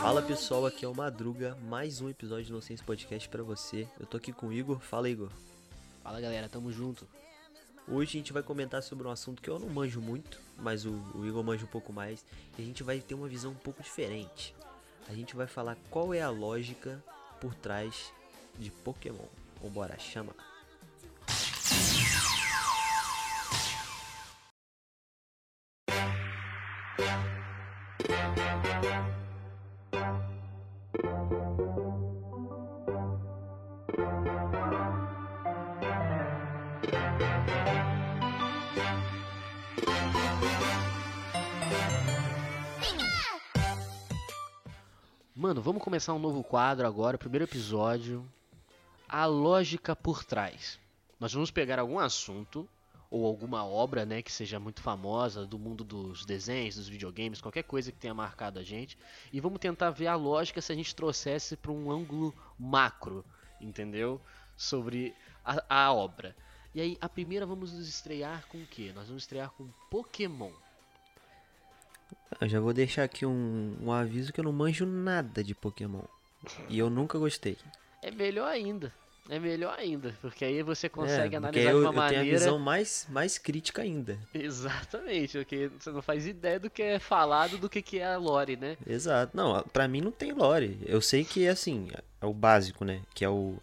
Fala pessoal, aqui é o Madruga, mais um episódio do Nonsense Podcast pra você. Eu tô aqui com o Igor. Fala, Igor. Fala galera, tamo junto. Hoje a gente vai comentar sobre um assunto que eu não manjo muito, mas o, o Igor manja um pouco mais. E a gente vai ter uma visão um pouco diferente. A gente vai falar qual é a lógica por trás de Pokémon. Vambora, chama. Mano, vamos começar um novo quadro agora, primeiro episódio. A lógica por trás. Nós vamos pegar algum assunto ou alguma obra, né, que seja muito famosa do mundo dos desenhos, dos videogames, qualquer coisa que tenha marcado a gente, e vamos tentar ver a lógica se a gente trouxesse para um ângulo macro, entendeu? Sobre a, a obra. E aí, a primeira vamos nos estrear com o quê? Nós vamos estrear com Pokémon. Eu já vou deixar aqui um, um aviso que eu não manjo nada de Pokémon. E eu nunca gostei. É melhor ainda. É melhor ainda, porque aí você consegue é, analisar eu, de uma eu tenho maneira. a visão mais, mais crítica ainda. Exatamente, porque você não faz ideia do que é falado do que, que é a lore, né? Exato. Não, pra mim não tem lore. Eu sei que é assim, é o básico, né? Que é o.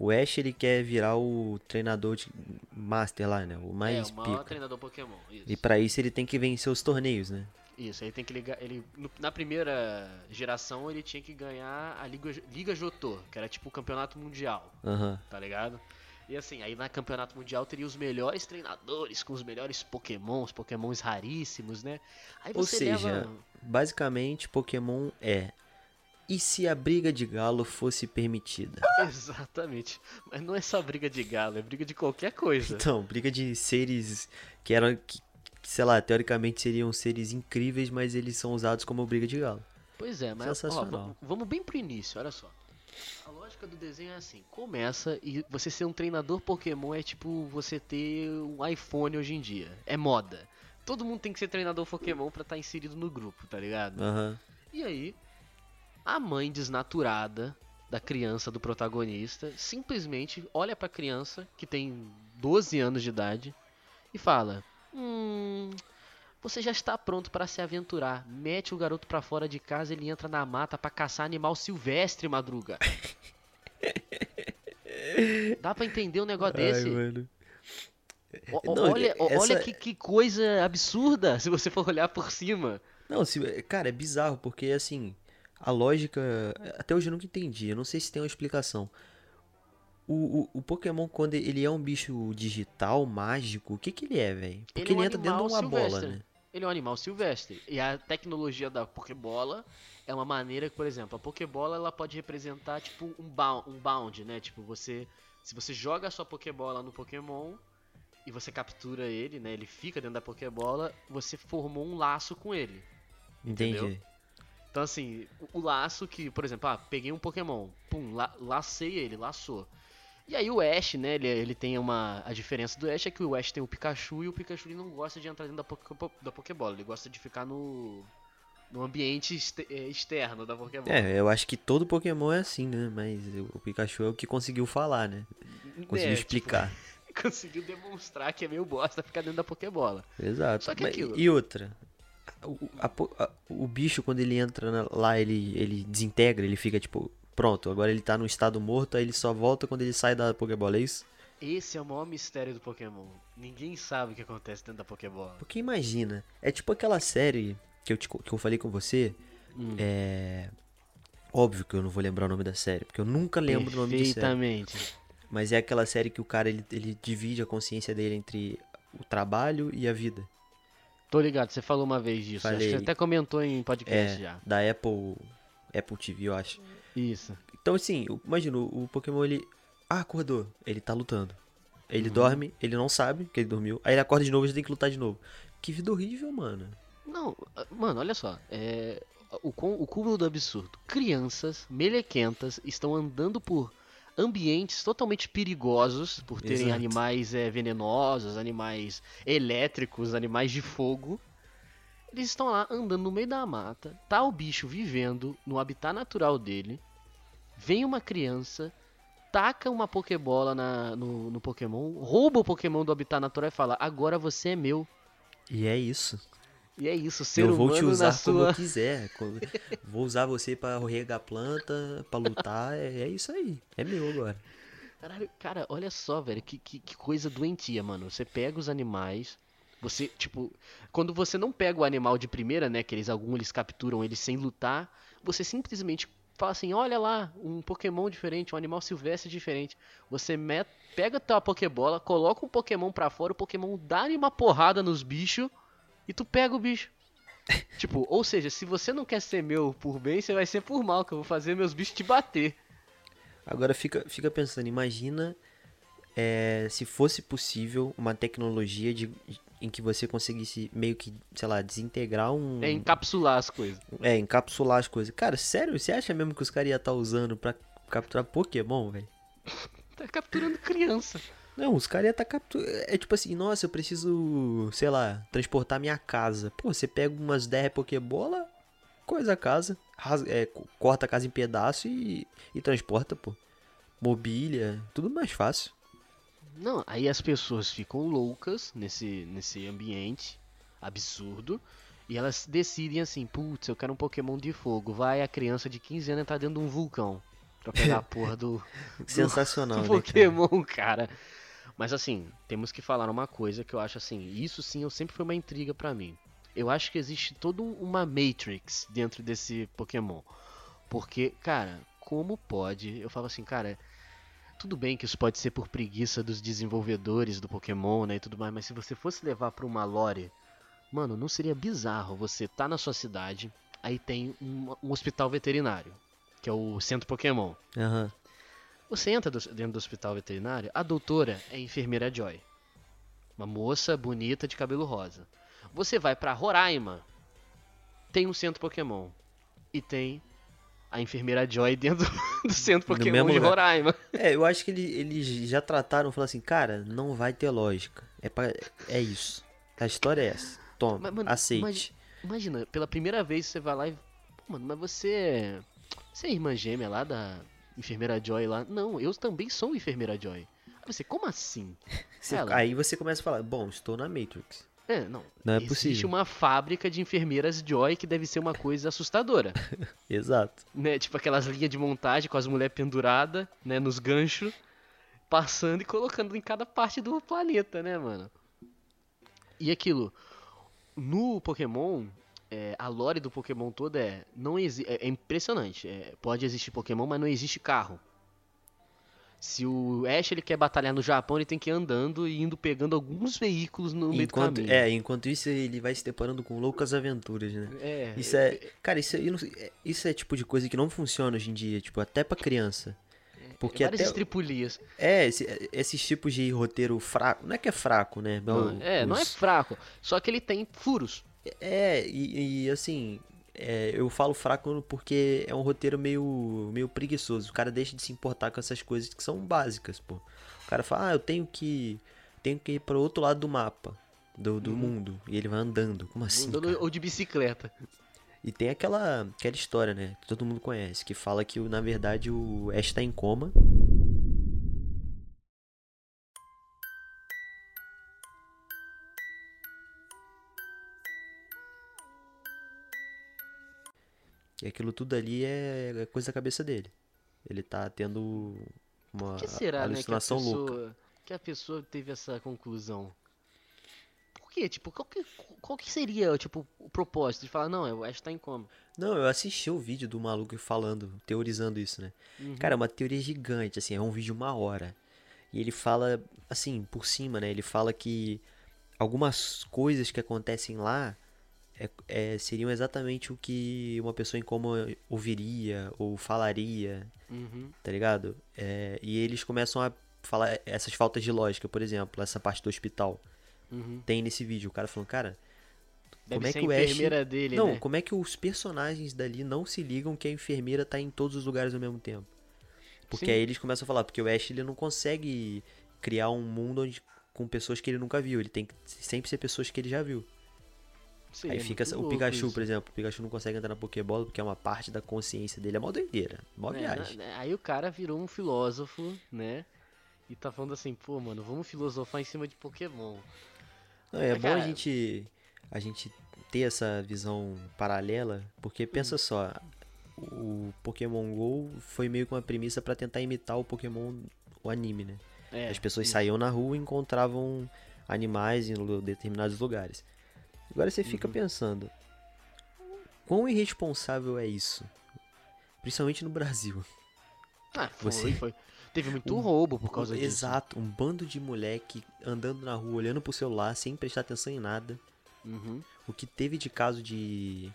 O Ash ele quer virar o treinador de Master lá, né? O mais é, o maior pica. treinador Pokémon. Isso. E pra isso ele tem que vencer os torneios, né? Isso, aí tem que ligar. Ele, na primeira geração ele tinha que ganhar a Liga, Liga Jotô, que era tipo o campeonato mundial, Aham. tá ligado? E assim, aí na campeonato mundial teria os melhores treinadores, com os melhores pokémons, pokémons raríssimos, né? Ou seja, leva. basicamente Pokémon é. E se a briga de galo fosse permitida? Exatamente. Mas não é só briga de galo, é briga de qualquer coisa. Então, briga de seres que eram. Que, que, sei lá, teoricamente seriam seres incríveis, mas eles são usados como briga de galo. Pois é, mas ó, vamos bem pro início, olha só. A lógica do desenho é assim, começa e você ser um treinador Pokémon é tipo você ter um iPhone hoje em dia. É moda. Todo mundo tem que ser treinador Pokémon pra estar inserido no grupo, tá ligado? Aham. E aí, a mãe desnaturada da criança do protagonista simplesmente olha pra criança que tem 12 anos de idade e fala: Hum. Você já está pronto para se aventurar. Mete o garoto pra fora de casa, ele entra na mata pra caçar animal silvestre, madruga. Dá pra entender um negócio desse? Ai, mano. O- Não, olha, essa- olha que, que coisa absurda se você for olhar por cima. Não, se, cara, é bizarro, porque assim, a lógica. Até hoje eu nunca entendi. Eu não sei se tem uma explicação. O, o, o Pokémon, quando ele é um bicho digital, mágico, o que que ele é, velho? Porque Ele é ele, um entra dentro de uma bola, né? Ele é um animal silvestre. E a tecnologia da Pokébola é uma maneira que, por exemplo, a Pokébola ela pode representar tipo um bound, um bound, né? Tipo, você se você joga a sua Pokébola no Pokémon e você captura ele, né? Ele fica dentro da Pokébola, você formou um laço com ele. Entendi. Entendeu? Então assim, o, o laço que, por exemplo, ah, peguei um Pokémon, pum, la, lacei ele, laçou. E aí o Ash, né, ele, ele tem uma... A diferença do Ash é que o Ash tem o Pikachu e o Pikachu ele não gosta de entrar dentro da, da Pokébola, ele gosta de ficar no... No ambiente eh, externo da Pokébola. É, eu acho que todo Pokémon é assim, né? Mas o Pikachu é o que conseguiu falar, né? Conseguiu É, tipo, explicar. conseguiu demonstrar que é meio bosta ficar dentro da Pokébola. Exato. Só que Mas- aquilo- E outra. O, a a- o bicho, quando ele entra na- lá, ele, ele desintegra, ele fica tipo, pronto, agora ele tá no estado morto, aí ele só volta quando ele sai da Pokébola, é isso? Esse é o maior mistério do Pokémon. Ninguém sabe o que acontece dentro da Pokébola. Porque imagina, é tipo aquela série que eu, te que eu falei com você, Hum. é. Óbvio que eu não vou lembrar o nome da série, porque eu nunca lembro o nome de série. Perfeitamente. Mas é aquela série que o cara ele, ele divide a consciência dele entre o trabalho e a vida. Tô ligado, você falou uma vez disso. Acho que Falei. você até comentou em podcast É, já. da Apple, Apple TV, eu acho. Isso. Então assim, o- imagina, o o Pokémon ele. Ah, acordou. Ele tá lutando. Ele Uhum. dorme, ele não sabe que ele dormiu. Aí ele acorda de novo e já tem que lutar de novo. Que vida horrível, mano. Não, ah, mano, olha só. É, o, com- o cúmulo do absurdo. Crianças melequentas estão andando por ambientes totalmente perigosos, por terem Exato. animais é, venenosos, animais elétricos, animais de fogo. Eles estão lá andando no meio da mata, tá o bicho vivendo no habitat natural dele. Vem uma criança, taca uma Pokébola na- no, no Pokémon, rouba o Pokémon do habitat natural e fala: Agora você é meu. E é isso. E é isso, ser eu humano vou te usar como sua. eu quiser. Vou usar você pra regar planta, pra lutar. É, é isso aí. É meu agora. Caralho, cara, olha só, velho, que, que, que coisa doentia, mano. Você pega os animais, você, tipo, quando você não pega o animal de primeira, né, que eles, alguns eles capturam ele sem lutar, você simplesmente fala assim, olha lá, um Pokémon diferente, um animal silvestre diferente. Você met, pega a tua Pokébola, coloca um Pokémon pra fora, o Pokémon dá-lhe uma porrada nos bichos e tu pega o bicho. tipo, ou seja, se você não quer ser meu por bem, você vai ser por mal, que eu vou fazer meus bichos te bater. Agora fica, fica pensando, imagina é, se fosse possível uma tecnologia de, em que você conseguisse meio que, sei lá, desintegrar um. É encapsular as coisas. É, encapsular as coisas. Cara, sério, você acha mesmo que os caras iam estar usando pra capturar Pokémon, velho? Tá capturando criança. Não, os caras iam estar capturando. É tipo assim, nossa, eu preciso, sei lá, transportar minha casa. Pô, você pega umas 10 Pokébola, coisa a casa, rasga- é, co- corta a casa em pedaço e, e transporta, pô. Mobília, tudo mais fácil. Não, aí as pessoas ficam loucas nesse, nesse ambiente absurdo. E elas decidem assim, putz, eu quero um Pokémon de fogo. Vai a criança de 15 anos entrar dentro de um vulcão. Pra pegar a porra do, Sensacional, do né? cara? Pokémon, cara. Mas assim, temos que falar uma coisa que eu acho assim, isso sim eu sempre foi uma intriga pra mim. Eu acho que existe toda uma Matrix dentro desse Pokémon. Porque, cara, como pode? Eu falo assim, cara, tudo bem que isso pode ser por preguiça dos desenvolvedores do Pokémon, né, e tudo mais, mas se você fosse levar pra uma lore, mano, não seria bizarro você tá na sua cidade, aí tem um, um hospital veterinário, que é o centro Pokémon. Aham. Você entra do- dentro do hospital veterinário, a doutora é a enfermeira Joy. Uma moça bonita de cabelo rosa. Você vai pra Roraima, tem um centro Pokémon. E tem a enfermeira Joy dentro do centro Pokémon mesmo de. Roraima. É, eu acho que ele- eles já trataram, falaram assim, cara, não vai ter lógica. É, pra, é isso. A história é essa. Toma, Mas, mano, aceite. imagi- Imagina, pela primeira vez você vai lá e. Pô, mano, mas você. Você é irmã gêmea lá da enfermeira Joy lá? Não, eu também sou enfermeira Joy. Aí você, como assim? Você- Aí você começa a falar, bom, estou na Matrix. É, não. Não é Existe possível. uma fábrica de enfermeiras Joy que deve ser uma coisa assustadora. Exato. né? Tipo aquelas linhas de montagem com as mulheres penduradas, né? Nos ganchos, passando e colocando em cada parte do planeta, né, mano? E aquilo, no Pokémon, é, a lore do Pokémon toda é, não é, é impressionante. é, pode existir Pokémon, mas não existe carro. Se o Ash ele quer batalhar no Japão, ele tem que ir andando e indo pegando alguns veículos no meio do caminho. é, enquanto isso ele vai se deparando com loucas aventuras, né? É, Isso é, cara, isso, não- é- isso é tipo de coisa que não funciona hoje em dia, tipo, até pra criança. Porque várias até estripulias. é esse- esses tipos de roteiro fraco, não é que é fraco, né? Não, é, não é Os- fraco. Só que ele tem furos. É, e, e, assim, é, eu falo fraco porque é um roteiro meio, meio preguiçoso. O cara deixa de se importar com essas coisas que são básicas, pô. O cara fala, ah, eu tenho que, tenho que ir pro outro lado do mapa, do, do mundo. E ele vai andando. Como assim? Andando cara? ou de bicicleta. E tem aquela, aquela história, né? Que todo mundo conhece, que fala que, na verdade, o Ash tá em coma. E aquilo tudo ali é é coisa da cabeça dele. Ele tá tendo uma Por que será, né, que a alucinação louca. pessoa, que a pessoa teve essa conclusão? Por quê? Tipo, qual que, qual que seria, tipo, o propósito de falar, não, o Ash tá em coma? Não, eu assisti o vídeo do maluco falando, teorizando isso, né? Uhum. Cara, é uma teoria gigante, assim, é um vídeo de uma hora. E ele fala, assim, por cima, né? Ele fala que algumas coisas que acontecem lá é, é, seriam exatamente o que uma pessoa em coma ouviria ou falaria, Uhum. tá ligado? É, e eles começam a falar essas faltas de lógica, por exemplo, essa parte do hospital. Uhum. Tem nesse vídeo o cara falando, cara, Deve como é que o Ash. dele, Não, né? como é que os personagens dali não se ligam que a enfermeira tá em todos os lugares ao mesmo tempo? Porque Sim. aí eles começam a falar, porque o Ash ele não consegue criar um mundo onde, com pessoas que ele nunca viu, ele tem que sempre ser pessoas que ele já viu. Sim, aí é fica o Pikachu, isso. por exemplo, o Pikachu não consegue entrar na Pokébola porque é uma parte da consciência dele, é mó doideira, mó É, viagem. né, Aí o cara virou um filósofo, né? E tá falando assim, pô, mano, vamos filosofar em cima de Pokémon. Não, é Mas, bom a cara- gente a gente ter essa visão paralela, porque pensa Uhum. só, o Pokémon Go foi meio que uma premissa pra tentar imitar o Pokémon o anime, né? É, As pessoas saíam na rua e encontravam animais em determinados lugares. Agora você Uhum. fica pensando, quão irresponsável é isso? Principalmente no Brasil. Ah, foi, Você- foi. Teve muito Um- roubo por causa disso. Exato, um bando de moleque andando na rua, olhando pro celular, sem prestar atenção em nada. Uhum. O que teve de caso de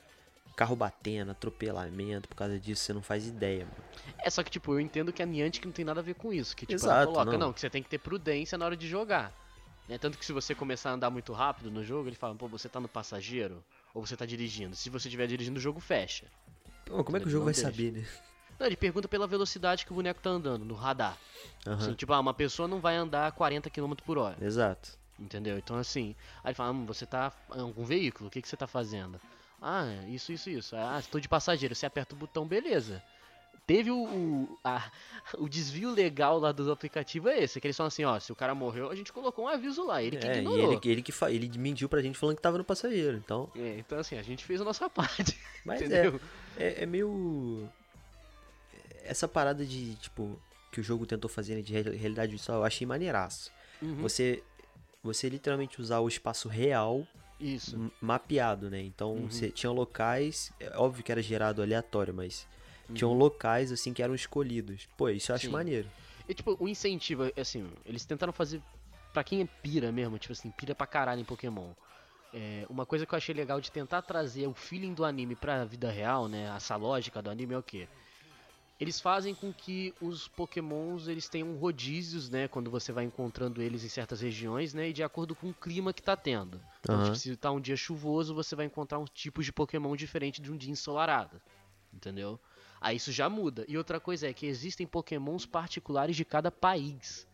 carro batendo, atropelamento por causa disso, você não faz ideia, mano. É, só que, tipo, eu entendo que a Niantic não tem nada a ver com isso. Que, tipo, Exato, ela coloca, não. não. que você tem que ter prudência na hora de jogar. Né? Tanto que se você começar a andar muito rápido no jogo, ele fala, pô, você tá no passageiro ou você tá dirigindo. Se você estiver dirigindo, o jogo fecha. Pô, como é que o jogo vai deixa. saber, né? Não, ele pergunta pela velocidade que o boneco tá andando, no radar. Aham, Assim, tipo, ah, uma pessoa não vai andar 40 km por hora. Exato. Entendeu? Então assim, aí ele fala, hum, você tá em algum veículo, o que, que você tá fazendo? Ah, isso, isso, isso. Ah, estou de passageiro, você aperta o botão, beleza. Teve o, o, a- o desvio legal lá do aplicativo é esse, que eles falam assim, ó, se o cara morreu, a gente colocou um aviso lá, ele que é, ignorou. ele, ele que fa... ele mentiu pra gente falando que tava no passageiro, então. É, então assim, a gente fez a nossa parte, Mas é, entendeu? é, é meio. Essa parada de, tipo, que o jogo tentou fazer né, de real- realidade virtual, eu achei maneiraço. Uhum, Você. Você literalmente usar o espaço real Isso. mapeado, né? Então Uhum. você tinha locais, é óbvio que era gerado aleatório, mas Uhum. tinham locais assim que eram escolhidos. Pô, isso eu acho Sim. maneiro. E tipo, o incentivo, assim, eles tentaram fazer. Pra quem é pira mesmo, tipo assim, pira pra caralho em Pokémon. É, uma coisa que eu achei legal de tentar trazer o feeling do anime pra vida real, né? Essa lógica do anime é o quê? Eles fazem com que os pokémons eles tenham rodízios, né? Quando você vai encontrando eles em certas regiões, né? E de acordo com o clima que tá tendo. Então, tipo, se tá um dia chuvoso, você vai encontrar um tipo de pokémon diferente de um dia ensolarado. Entendeu? Aí isso já muda. E outra coisa é que existem pokémons particulares de cada país.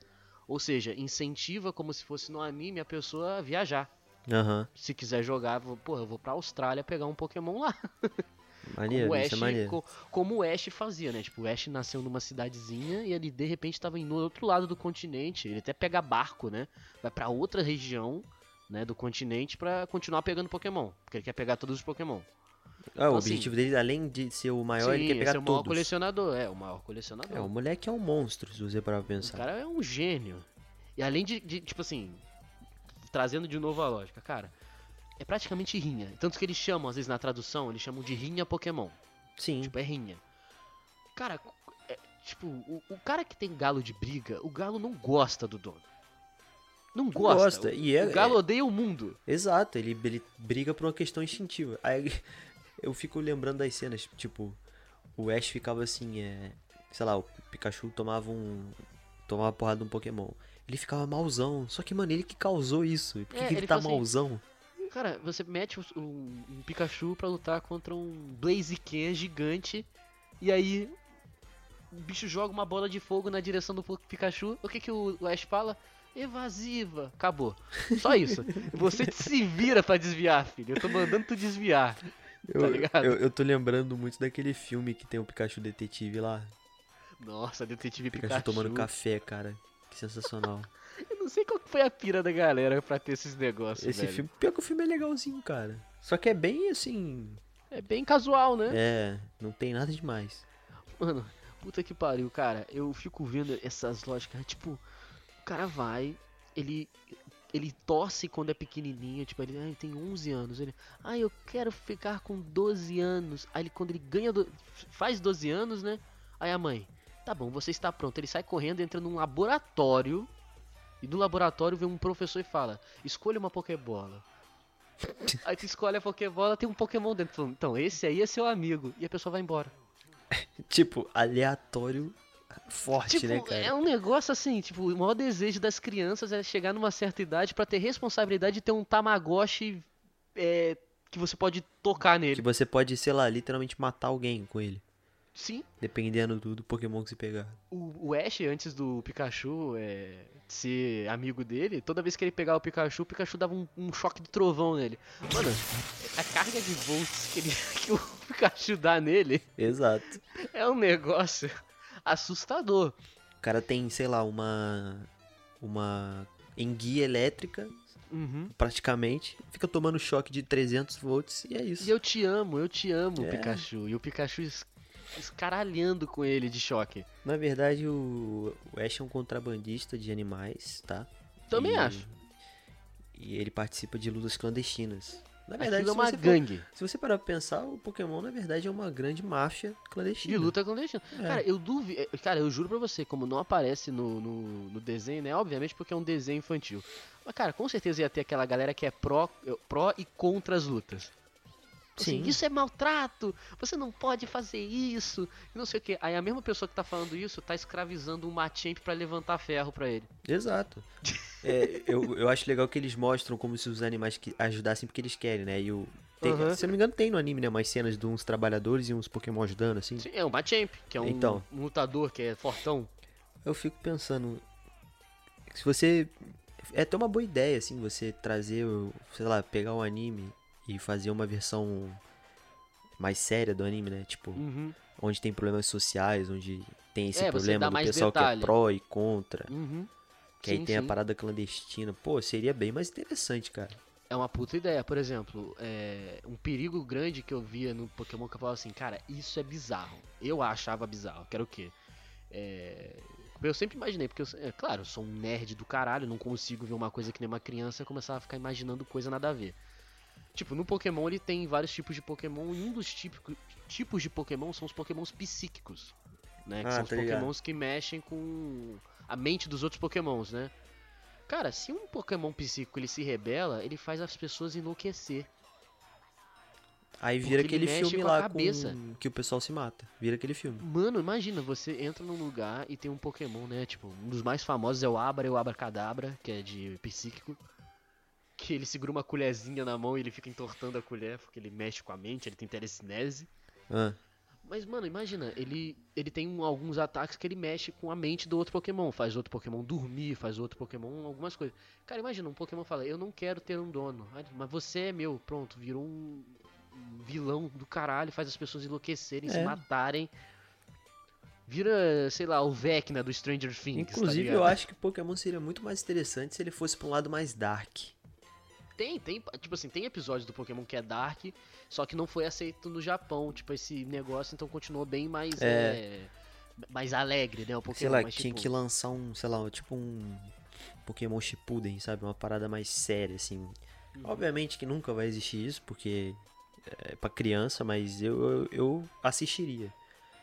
Ou seja, incentiva como se fosse no anime a pessoa a viajar. Aham. Se quiser jogar, pô, eu vou pra Austrália pegar um Pokémon lá. Maneiro, como, o isso é Ash, maneiro. co- como o Ash fazia, né? Tipo, o Ash nasceu numa cidadezinha e ele de repente tava no outro lado do continente. Ele até pega barco, né? Vai pra outra região, né, do continente pra continuar pegando Pokémon, porque ele quer pegar todos os Pokémon. Ah, o Então, assim, objetivo dele, além de ser o maior, ele Sim, quer esse pegar é o maior colecionador, é, o maior colecionador. É, o moleque é um monstro, se você parar pra O pensar. cara é um gênio. E além de, de, tipo assim, trazendo de novo a lógica, cara, é praticamente rinha. Tanto que eles chamam, às vezes na tradução, eles chamam de rinha Pokémon. Sim. Tipo, é rinha. Cara, é, tipo, o, o cara que tem galo de briga, o galo não gosta do dono. Não gosta. gosta, O, e é- o galo odeia o mundo. Exato, ele, ele briga por uma questão instintiva. Aí eu fico lembrando das cenas, tipo, o Ash ficava assim, é. Sei lá, o Pikachu tomava um. Tomava porrada de um Pokémon. Ele ficava mauzão. Só que, mano, ele que causou isso. Por que, É, que ele, ele tá assim, mauzão? Cara, você mete um, um Pikachu pra lutar contra um Blaziken gigante. E aí. O bicho joga uma bola de fogo na direção do Pikachu. O que, que o o Ash fala? Evasiva. Acabou. Só isso. Você se vira pra desviar, filho. Eu tô mandando tu desviar. Eu, tá ligado? eu, eu tô lembrando muito daquele filme que tem o Pikachu detetive lá. Nossa, detetive Pikachu, Pikachu. tomando café, cara. Que sensacional. Eu não sei qual que foi a pira da galera pra ter esses negócios, Esse velho. filme, pior que o filme é legalzinho, cara. Só que é bem assim. É bem casual, né? É, não tem nada demais. Mano, puta que pariu, cara. Eu fico vendo essas lógicas. Tipo, o cara vai, ele ele torce quando é pequenininho, tipo, ele, ah, ele tem 11 anos. Ele, ah, eu quero ficar com 12 anos. Aí ele, quando ele ganha, do, faz 12 anos, né? Aí a mãe, tá bom, você está pronto. Ele sai correndo, entra num laboratório. E no laboratório vem um professor e fala: escolha uma Pokébola. Aí tu escolhe a Pokébola, tem um Pokémon dentro. Então, esse aí é seu amigo. E a pessoa vai embora. Tipo, aleatório forte, Tipo, né, cara? é um negócio assim, tipo, o maior desejo das crianças é chegar numa certa idade pra ter responsabilidade de ter um Tamagotchi é, que você pode tocar nele. Que você pode, sei lá, literalmente matar alguém com ele. Sim, Dependendo do, do Pokémon que você pegar. o, o Ash, antes do Pikachu é, ser amigo dele, toda vez que ele pegava o Pikachu, o Pikachu dava um, um choque de trovão nele. Mano, a carga de volts que, ele- que o Pikachu dá nele Exato. é um negócio assustador. O cara tem, sei lá, uma. Uma enguia elétrica, Uhum. praticamente. Fica tomando choque de 300 volts e é isso. E eu te amo, eu te amo, É. Pikachu. E o Pikachu es- escaralhando com ele de choque. Na verdade, o, o Ash é um contrabandista de animais, tá? Também E- acho. E ele participa de lutas clandestinas. Na verdade, Aquilo é se, uma você for- gangue se você parar pra pensar, o Pokémon, na verdade, é uma grande máfia clandestina. de luta clandestina. É. Cara, eu duvido. Cara, eu juro pra você, como não aparece no, no, no desenho, né? Obviamente porque é um desenho infantil. Mas, cara, com certeza ia ter aquela galera que é pró, pró e contra as lutas. Assim, Sim. isso é maltrato, você não pode fazer isso, não sei o que. Aí a mesma pessoa que tá falando isso tá escravizando um Machamp pra levantar ferro pra ele. Exato. É, eu, eu acho legal que eles mostram como se os animais que ajudassem porque eles querem, né? E o. Tem, Aham. Se eu não me engano, tem no anime, né? Umas cenas de uns trabalhadores e uns Pokémon ajudando, assim. Sim, é um Machamp, que é um, Então. um lutador que é fortão. Eu fico pensando. Se você. É até uma boa ideia, assim, você trazer, o- sei lá, pegar um anime e fazer uma versão mais séria do anime, né? Tipo, Uhum. onde tem problemas sociais, onde tem esse É, problema do pessoal que detalhe. é pró e contra. Uhum. Que aí Sim, tem a sim. parada clandestina. Pô, seria bem mais interessante, cara. É uma puta ideia. Por exemplo, é, um perigo grande que eu via no Pokémon que eu falava assim, cara, isso é bizarro. Eu achava bizarro. Que era o quê? É, Eu sempre imaginei, porque, eu, é claro, eu sou um nerd do caralho, não consigo ver uma coisa que nem uma criança e começar a ficar imaginando coisa nada a ver. Tipo, no Pokémon ele tem vários tipos de Pokémon e um dos típico- tipos de Pokémon são os Pokémons psíquicos. Né? Que Ah, são os tá ligado. Pokémons que mexem com a mente dos outros Pokémons, né? Cara, se um Pokémon psíquico ele se rebela, ele faz as pessoas enlouquecer. Aí vira aquele filme com lá cabeça. com que o pessoal se mata. Vira aquele filme. Mano, imagina, você entra num lugar e tem um Pokémon, né? Tipo, um dos mais famosos é o Abra e o Abracadabra, que é de psíquico. Que ele segura uma colherzinha na mão e ele fica entortando a colher, porque ele mexe com a mente, ele tem telecinese. Ah, Mas, mano, imagina, ele, ele tem um- alguns ataques que ele mexe com a mente do outro Pokémon. Faz outro Pokémon dormir, faz outro Pokémon algumas coisas. Cara, imagina, um Pokémon fala, eu não quero ter um dono. Ah, Mas você é meu, pronto, virou um vilão do caralho, faz as pessoas enlouquecerem, se É. matarem. Vira, sei lá, o Vecna do Stranger Things. tá Inclusive, eu ligado? acho que Pokémon seria muito mais interessante se ele fosse pra um lado mais dark. Tem, tem, tipo assim, tem episódios do Pokémon que é Dark, só que não foi aceito no Japão, tipo, esse negócio, então continuou bem mais, É. é, mais alegre, né, o Pokémon. sei lá, mas, tinha tipo, que lançar um, sei lá, tipo um Pokémon Shippuden, sabe? Uma parada mais séria, assim. Uhum. Obviamente que nunca vai existir isso, porque é pra criança, mas eu, eu, eu assistiria.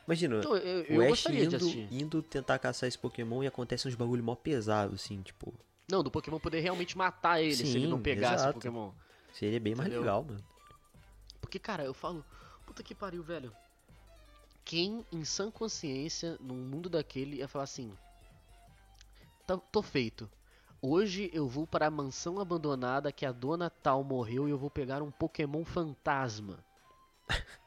Imagina, Então, eu, o eu Ash gostaria de indo, indo tentar caçar esse Pokémon e acontece uns bagulho mó pesado, assim, tipo... Não, do Pokémon poder realmente matar ele se ele não Sim, pegasse o exato. Pokémon. Seria bem mais Entendeu? legal, mano. Porque, cara, eu falo, puta que pariu, velho. Quem, em sã consciência, num mundo daquele, ia falar assim: "Tá- tô feito. Hoje eu vou para a mansão abandonada que a dona tal morreu e eu vou pegar um Pokémon fantasma.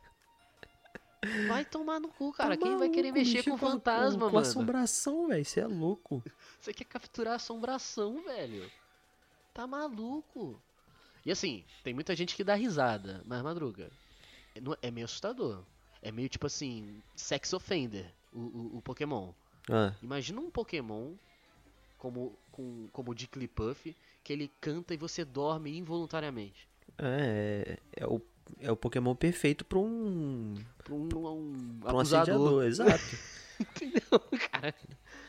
Vai tomar no cu, cara. Tá Quem vai querer maluco, mexer com fantasma, com mano? assombração, velho, você é louco. Você quer capturar assombração, velho. Tá maluco. E assim, tem muita gente que dá risada, mas madruga. É, é meio assustador. É meio tipo assim, sex offender, o, o, o Pokémon. Ah, Imagina um Pokémon como, com, como o Jigglypuff, que ele canta e você dorme involuntariamente. é, é o, é o Pokémon perfeito pra um, Pra um, um pra um assediador, exato. Entendeu, cara?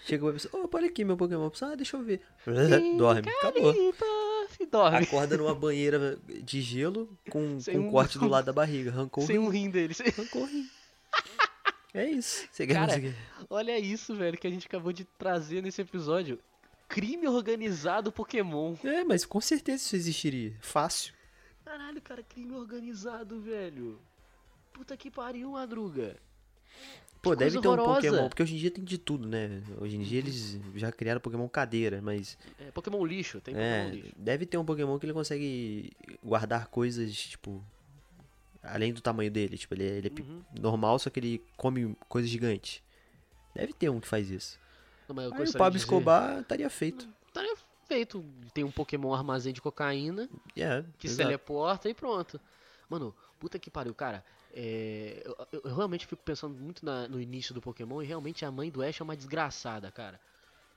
Chega uma pessoa, opa, olha aqui meu Pokémon. Ah, deixa eu ver. Dorme, acabou. Jigglypuff, dorme. Acorda numa banheira de gelo com, com um- corte do lado da barriga. Arrancou o Sem rim. um rim dele. sem- Arrancou o rim. É isso. Você Cara. Olha isso, velho, que a gente acabou de trazer nesse episódio. Crime organizado Pokémon. É, mas com certeza isso existiria. Fácil. Caralho, cara, crime organizado, velho. Puta que pariu, madruga. Pô, deve ter um horrorosa. Pokémon, porque hoje em dia tem de tudo, né? Hoje em dia eles já criaram Pokémon cadeira, mas É, Pokémon lixo, tem Pokémon é, lixo. deve ter um Pokémon que ele consegue guardar coisas, tipo, Além do tamanho dele, tipo, ele, é- ele é Uhum. normal, só que ele come coisas gigantes. Deve ter um que faz isso. Não, Aí o Pablo dizer- Escobar estaria feito. Estaria feito. Tem um Pokémon armazém de cocaína É, que se teleporta e pronto. Mano, puta que pariu, cara. é, eu, eu- eu realmente fico pensando muito na- no início do Pokémon e realmente a mãe do Ash é uma desgraçada, cara.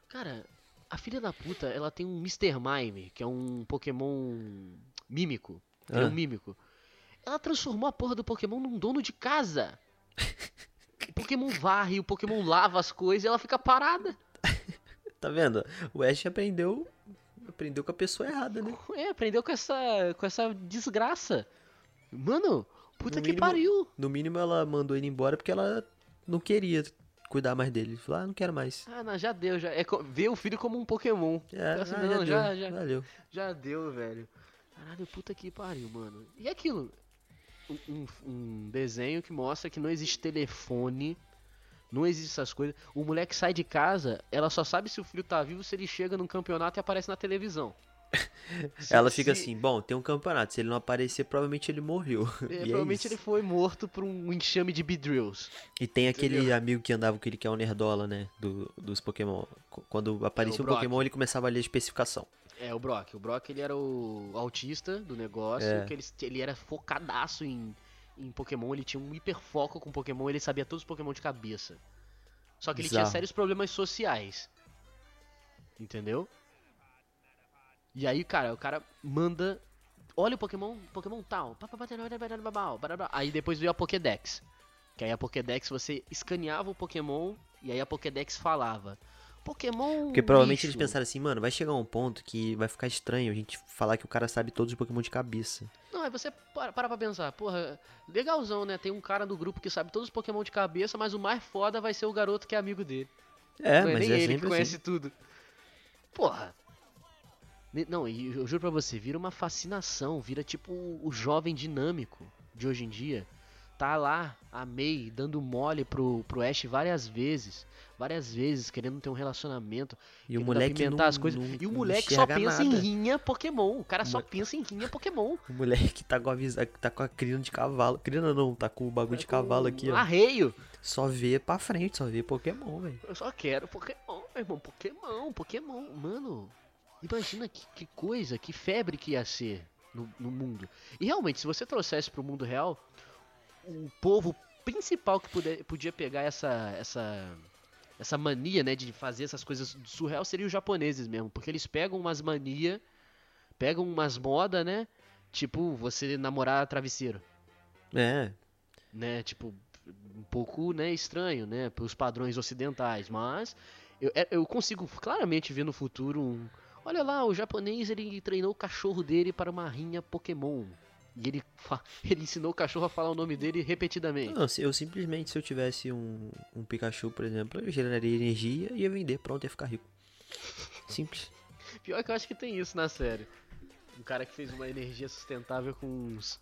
Cara, a filha da puta, ela tem um Mr. Mime, que é um Pokémon mímico. Ele é Ah. um mímico. Ela transformou a porra do Pokémon num dono de casa. O Pokémon varre, o Pokémon lava as coisas e ela fica parada. Tá vendo? O Ash aprendeu. Aprendeu com a pessoa errada, né? É, aprendeu com essa, com essa desgraça. Mano, puta No que mínimo- pariu. No mínimo ela mandou ele embora porque ela não queria cuidar mais dele. Falou, ah, não quero mais. Ah, não, já deu, já. É, vê o filho como um Pokémon. É, Assim, ah, não, já, já- deu, já- Valeu. Já deu, velho. Caralho, puta que pariu, mano. E aquilo? Um, um- um desenho que mostra que não existe telefone, não existe essas coisas. O moleque sai de casa, ela só sabe se o filho tá vivo se ele chega num campeonato e aparece na televisão. Se- Ela fica se- assim, bom, tem um campeonato. Se ele não aparecer, provavelmente ele morreu. é, E é provavelmente isso. ele foi morto por um enxame de Beedrills. E tem aquele Entendeu? amigo que andava com ele que é o Nerdola, né? Do, dos Pokémon. Qu- Quando aparecia um Brock. Pokémon, ele começava a ler a especificação. É, o Brock. O Brock, ele era o autista do negócio, É. que ele, ele era focadaço em, em Pokémon, ele tinha um hiperfoco com Pokémon, ele sabia todos os Pokémon de cabeça. Só que ele tinha Bizarro. sérios problemas sociais. Entendeu? E aí, cara, o cara manda... Olha o Pokémon, Pokémon tal. Aí depois veio a Pokédex. Que aí a Pokédex você escaneava o Pokémon e aí a Pokédex falava. Pokémon. Porque provavelmente lixo. eles pensaram assim, mano, vai chegar um ponto que vai ficar estranho a gente falar que o cara sabe todos os Pokémon de cabeça. Não, aí você para, para pra pensar, porra, legalzão, né? Tem um cara do grupo que sabe todos os Pokémon de cabeça, mas o mais foda vai ser o garoto que é amigo dele. É, não é mas nem é ele que conhece assim. tudo. Porra. Não, e eu juro pra você, vira uma fascinação, vira tipo o jovem dinâmico de hoje em dia. Tá lá, a May, dando mole pro, pro Ash várias vezes. Várias vezes, querendo ter um relacionamento. E o moleque apimentar não, as coisas. não- e o moleque só pensa em nada. rinha Pokémon. O cara só Mo- pensa em rinha Pokémon. O moleque tá com a visa... tá com a crina de cavalo. Crina não, tá com o bagulho de cavalo aqui, ó. Arreio. Só vê pra frente, só vê Pokémon, velho. Eu só quero Pokémon, meu irmão. Pokémon, Pokémon. Mano, imagina que, que coisa, que febre que ia ser no, no mundo. E realmente, se você trouxesse pro mundo real, o povo principal que puder, podia pegar essa, essa, essa mania, né, de fazer essas coisas surreal seria os japoneses mesmo. Porque eles pegam umas mania, pegam umas moda, né? Tipo, você namorar travesseiro É, né? Tipo, um pouco, né, estranho, né, pelos padrões ocidentais, mas eu, é- eu consigo claramente ver no futuro um, olha lá, o japonês ele treinou o cachorro dele para uma rinha Pokémon. E ele, ele ensinou o cachorro a falar o nome dele repetidamente. Não, eu simplesmente, se eu tivesse um, um Pikachu, por exemplo, eu geraria energia e ia vender, pronto, ia ficar rico. Simples. Pior que eu acho que tem isso na série. Um cara que fez uma energia sustentável com uns,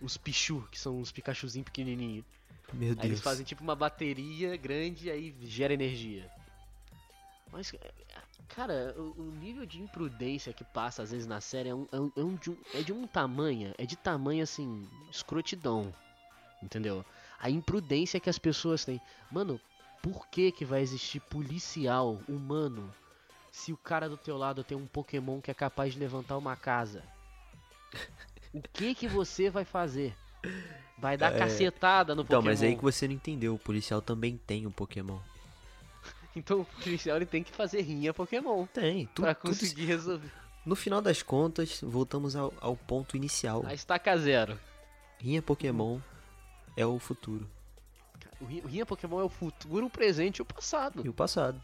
uns Pichu, que são uns Pikachuzinhos pequenininhos. Meu Aí Deus. eles fazem tipo uma bateria grande e aí gera energia. Mas, cara, o, o nível de imprudência que passa às vezes na série é, um, é, um- é um de um, é de um tamanho, é de tamanho assim, escrotidão. Entendeu? A imprudência que as pessoas têm. Mano, por que que vai existir policial humano se o cara do teu lado tem um Pokémon que é capaz de levantar uma casa? O que que você vai fazer? Vai dar É. cacetada no Então, Pokémon. mas aí que você não entendeu, o policial também tem um Pokémon. Então o policial ele tem que fazer rinha Pokémon Tem, tu, pra tudo- conseguir resolver. No final das contas, voltamos ao, ao ponto inicial. A estaca zero. Rinha Pokémon é o futuro o rinha Pokémon é o futuro, o presente e o passado. e o passado.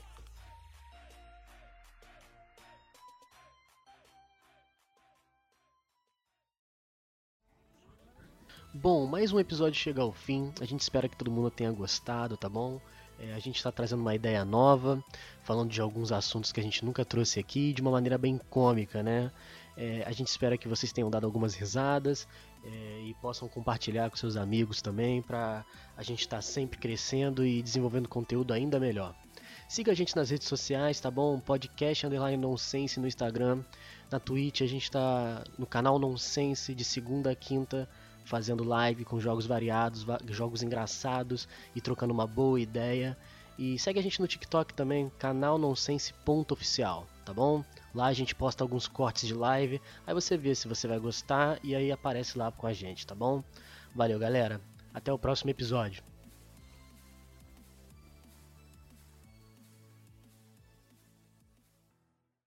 Bom, mais um episódio chega ao fim. A gente espera que todo mundo tenha gostado, tá bom? É, a gente está trazendo uma ideia nova, falando de alguns assuntos que a gente nunca trouxe aqui, de uma maneira bem cômica, né? É, a gente espera que vocês tenham dado algumas risadas é, e possam compartilhar com seus amigos também, para a gente estar sempre crescendo e desenvolvendo conteúdo ainda melhor. Siga a gente nas redes sociais, tá bom? Podcast Underline Nonsense no Instagram. Na Twitch a gente tá no canal Nonsense de segunda a quinta fazendo live com jogos variados, jogos engraçados e trocando uma boa ideia. E segue a gente no TikTok também, canal nonsense.oficial, tá bom? Lá a gente posta alguns cortes de live, aí você vê se você vai gostar e aí aparece lá com a gente, tá bom? Valeu, galera. Até o próximo episódio.